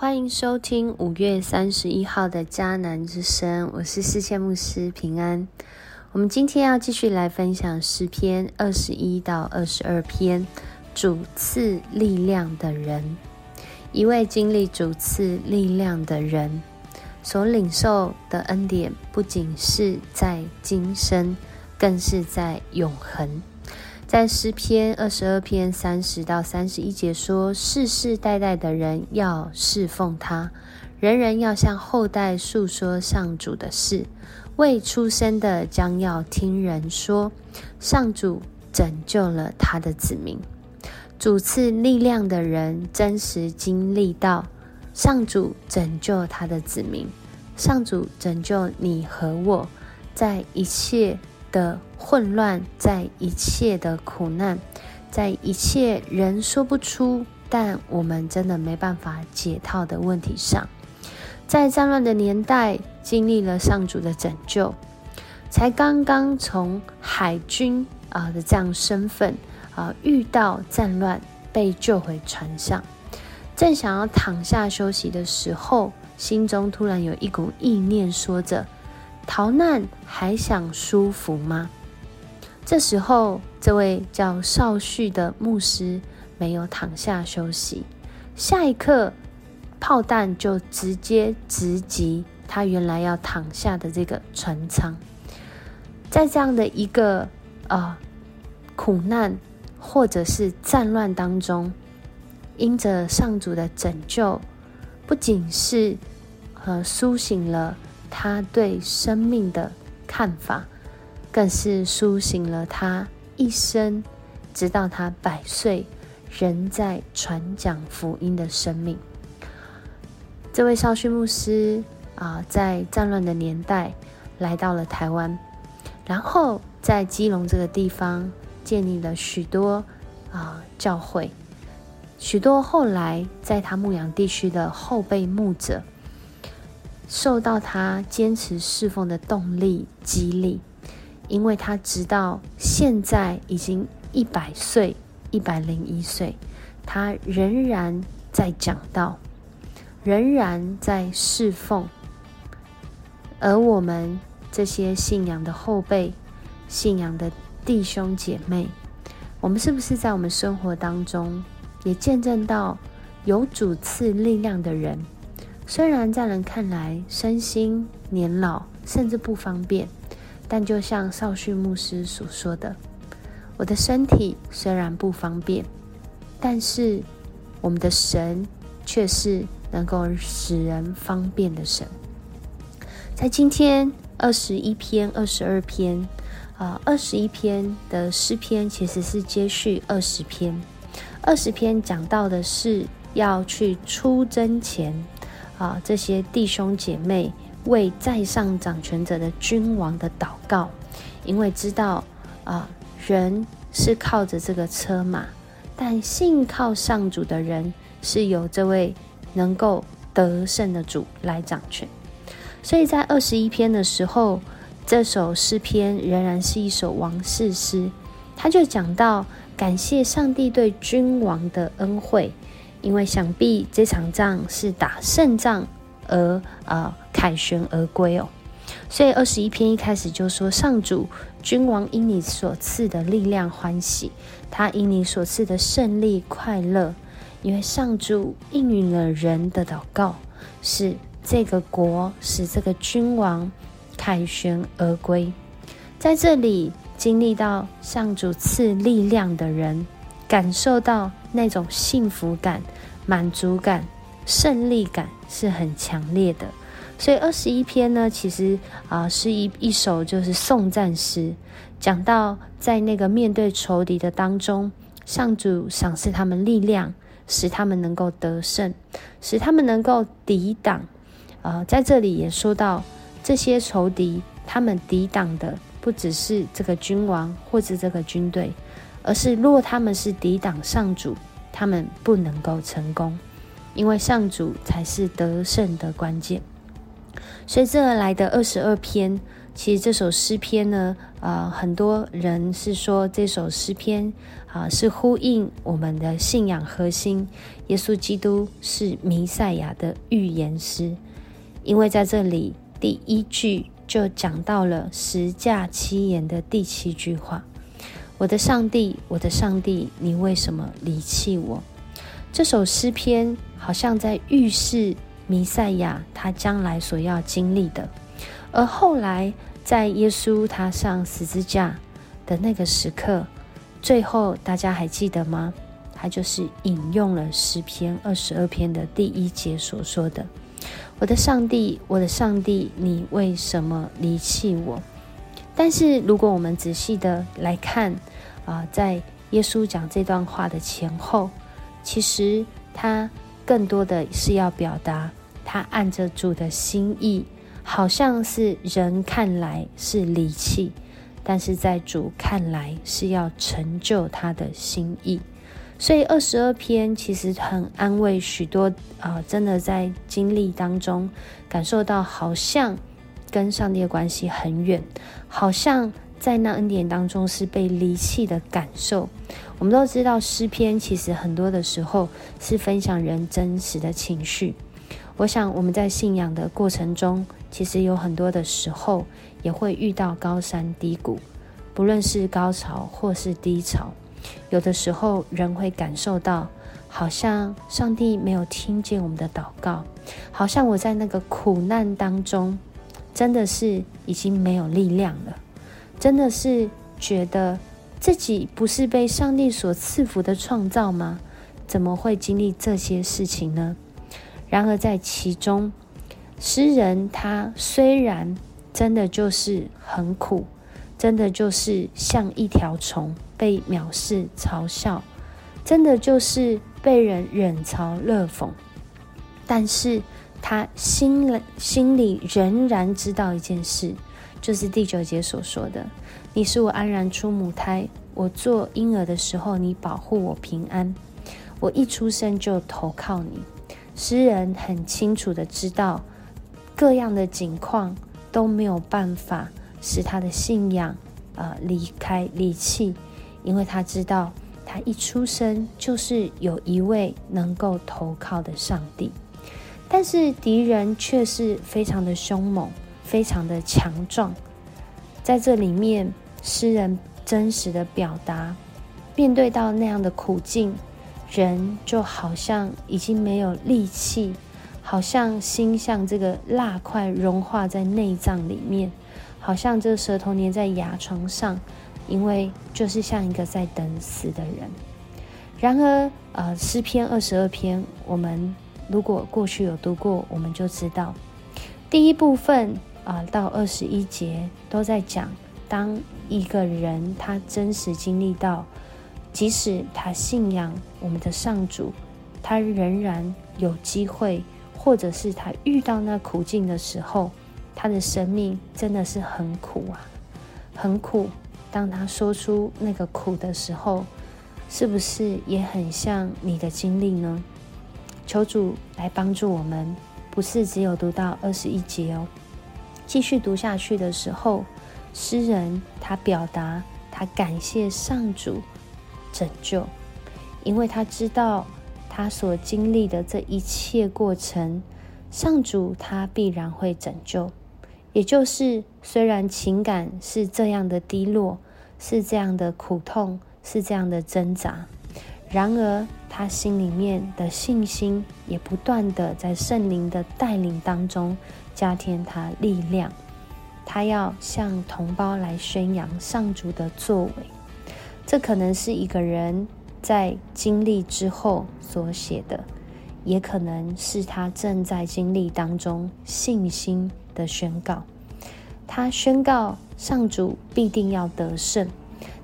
欢迎收听五月三十一号的迦南之声，我是世界牧师平安。我们今天要继续来分享诗篇二十一到二十二篇，主次力量的人，一位经历主次力量的人所领受的恩典，不仅是在今生，更是在永恒。在诗篇二十二篇三十到三十一节说：“世世代代的人要侍奉他，人人要向后代述说上主的事。未出生的将要听人说，上主拯救了他的子民。主赐力量的人真实经历到上主拯救他的子民。上主拯救你和我，在一切。”的混乱，在一切的苦难，在一切人说不出，但我们真的没办法解套的问题上，在战乱的年代，经历了上主的拯救，才刚刚从海军啊的这样身份啊遇到战乱，被救回船上，正想要躺下休息的时候，心中突然有一股意念说着。逃难还想舒服吗？这时候，这位叫邵旭的牧师没有躺下休息，下一刻，炮弹就直接直击他原来要躺下的这个船舱。在这样的一个呃苦难或者是战乱当中，因着上主的拯救，不仅是呃苏醒了。他对生命的看法，更是苏醒了他一生，直到他百岁仍在传讲福音的生命。这位少勋牧师啊，在战乱的年代来到了台湾，然后在基隆这个地方建立了许多啊教会，许多后来在他牧养地区的后辈牧者。受到他坚持侍奉的动力激励，因为他直到现在已经一百岁、一百零一岁，他仍然在讲道，仍然在侍奉。而我们这些信仰的后辈、信仰的弟兄姐妹，我们是不是在我们生活当中也见证到有主赐力量的人？虽然在人看来身心年老，甚至不方便，但就像少旭牧师所说的：“我的身体虽然不方便，但是我们的神却是能够使人方便的神。”在今天二十一篇、二十二篇，啊，二十一篇的诗篇其实是接续二十篇。二十篇讲到的是要去出征前。啊，这些弟兄姐妹为在上掌权者的君王的祷告，因为知道啊，人是靠着这个车马，但信靠上主的人是有这位能够得胜的主来掌权。所以在二十一篇的时候，这首诗篇仍然是一首王室诗，他就讲到感谢上帝对君王的恩惠。因为想必这场仗是打胜仗而啊凯旋而归哦，所以二十一篇一开始就说：上主君王因你所赐的力量欢喜，他因你所赐的胜利快乐。因为上主应允了人的祷告，是这个国使这个君王凯旋而归。在这里经历到上主赐力量的人。感受到那种幸福感、满足感、胜利感是很强烈的，所以二十一篇呢，其实啊是一一首就是颂赞诗，讲到在那个面对仇敌的当中，上主赏赐他们力量，使他们能够得胜，使他们能够抵挡。啊，在这里也说到这些仇敌，他们抵挡的不只是这个君王或者这个军队。而是，若他们是抵挡上主，他们不能够成功，因为上主才是得胜的关键。随之而来的二十二篇，其实这首诗篇呢，呃，很多人是说这首诗篇啊是呼应我们的信仰核心，耶稣基督是弥赛亚的预言诗，因为在这里第一句就讲到了十架七言的第七句话：“我的上帝，我的上帝，你为什么离弃我？”这首诗篇好像在预示弥赛亚他将来所要经历的。而后来，在耶稣他上十字架的那个时刻，最后大家还记得吗？他就是引用了诗篇二十二篇的第一节所说的：“我的上帝，我的上帝，你为什么离弃我？”但是如果我们仔细的来看，啊，在耶稣讲这段话的前后，其实他更多的是要表达他按着主的心意。好像是人看来是离弃，但是在主看来是要成就他的心意。所以二十二篇其实很安慰许多啊，真的在经历当中感受到好像跟上帝的关系很远，好像在那恩典当中是被离弃的感受。我们都知道诗篇其实很多的时候是分享人真实的情绪。我想我们在信仰的过程中。其实有很多的时候也会遇到高山低谷，不论是高潮或是低潮，有的时候人会感受到，好像上帝没有听见我们的祷告，好像我在那个苦难当中，真的是已经没有力量了，真的是觉得自己不是被上帝所赐福的创造吗？怎么会经历这些事情呢？然而在其中。诗人他虽然真的就是很苦，真的就是像一条虫被藐视嘲笑，真的就是被人冷嘲热讽，但是他心里心里仍然知道一件事，就是第九节所说的：“你是我安然出母胎，我做婴儿的时候，你保护我平安，我一出生就投靠你。”诗人很清楚的知道。各样的境况都没有办法使他的信仰啊离开离弃，因为他知道他一出生就是有一位能够投靠的上帝，但是敌人却是非常的凶猛，非常的强壮。在这里面，诗人真实的表达，面对到那样的苦境，人就好像已经没有力气。好像心像这个蜡块融化在内脏里面，好像这个舌头粘在牙床上，因为就是像一个在等死的人。然而，呃，诗篇二十二篇，我们如果过去有读过，我们就知道，第一部分啊到二十一节都在讲，当一个人他真实经历到，即使他信仰我们的上主，他仍然有机会。或者是他遇到那苦境的时候，他的生命真的是很苦啊，很苦。当他说出那个苦的时候，是不是也很像你的经历呢？求主来帮助我们，不是只有读到二十一节哦。继续读下去的时候，诗人他表达他感谢上主拯救，因为他知道。他所经历的这一切过程，上主他必然会拯救。也就是，虽然情感是这样的低落，是这样的苦痛，是这样的挣扎，然而他心里面的信心也不断的在圣灵的带领当中加添他力量。他要向同胞来宣扬上主的作为。这可能是一个人。在经历之后所写的，也可能是他正在经历当中信心的宣告。他宣告上主必定要得胜。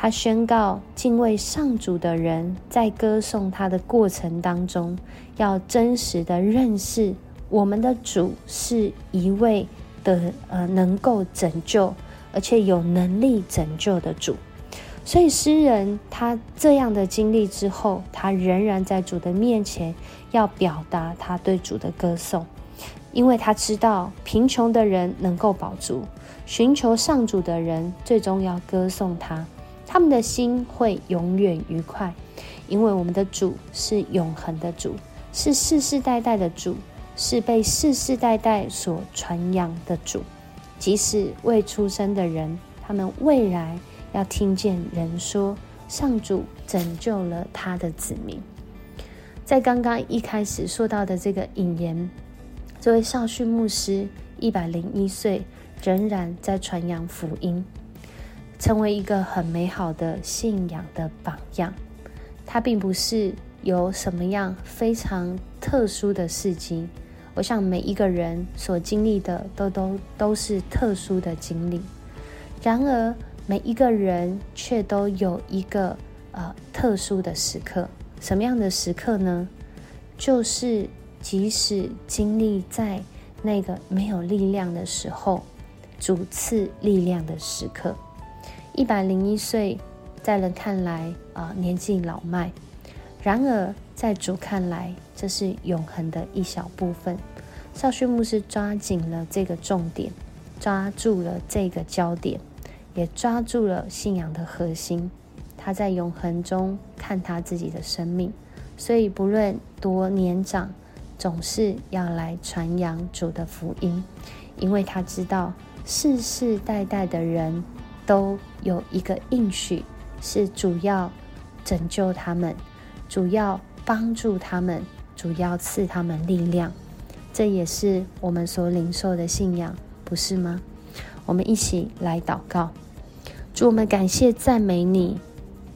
他宣告敬畏上主的人在歌颂他的过程当中，要真实的认识我们的主是一位的呃能够拯救，而且有能力拯救的主。所以诗人他这样的经历之后，他仍然在主的面前要表达他对主的歌颂。因为他知道贫穷的人能够保住，寻求上主的人最终要歌颂他，他们的心会永远愉快，因为我们的主是永恒的主，是世世代代的主，是被世世代代所传扬的主。即使未出生的人，他们未来要听见人说，上主拯救了他的子民。在刚刚一开始说到的这个引言。这位少训牧师一百零一岁，仍然在传扬福音，成为一个很美好的信仰的榜样。他并不是有什么样非常特殊的事情，我想每一个人所经历的都都都是特殊的经历。然而，每一个人却都有一个呃特殊的时刻。什么样的时刻呢？就是。即使经历在那个没有力量的时候，主次力量的时刻。一百零一岁，在人看来啊年纪老迈，然而在主看来，这是永恒的一小部分。少旭牧师抓紧了这个重点，抓住了这个焦点，也抓住了信仰的核心。他在永恒中看他自己的生命，所以不论多年长。总是要来传扬主的福音，因为他知道世世代代的人都有一个应许，是主要拯救他们，主要帮助他们，主要赐他们力量。这也是我们所领受的信仰，不是吗？我们一起来祷告，主，我们感谢赞美你，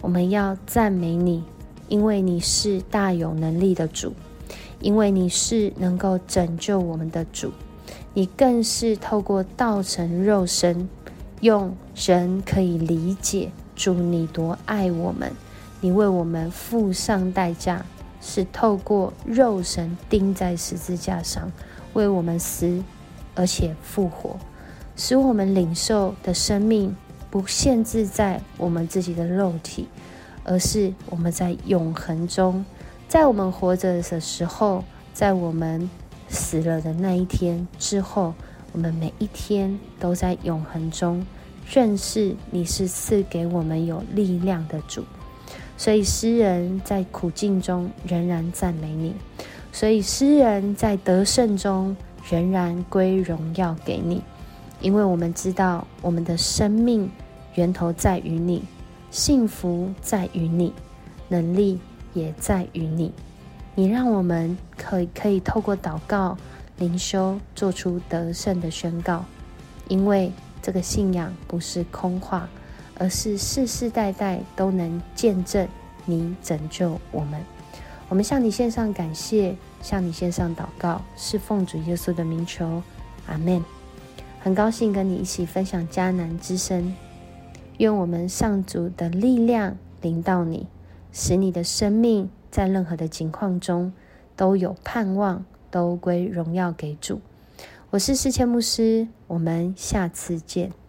我们要赞美你，因为你是大有能力的主。因为你是能够拯救我们的主，你更是透过道成肉身，用人可以理解主你多爱我们，你为我们付上代价，是透过肉身钉在十字架上，为我们死，而且复活，使我们领受的生命不限制在我们自己的肉体，而是我们在永恒中。在我们活着的时候，在我们死了的那一天之后，我们每一天都在永恒中认识你是赐给我们有力量的主。所以诗人在苦境中仍然赞美你，所以诗人在得胜中仍然归荣耀给你，因为我们知道我们的生命源头在于你，幸福在于你，能力。也在于你，你让我们可以可以透过祷告、灵修，做出得胜的宣告。因为这个信仰不是空话，而是世世代代都能见证你拯救我们。我们向你献上感谢，向你献上祷告，是奉主耶稣的名求，阿门。很高兴跟你一起分享迦南之声，愿我们上主的力量临到你。使你的生命在任何的情况中都有盼望，都归荣耀给主。我是世谦牧师，我们下次见。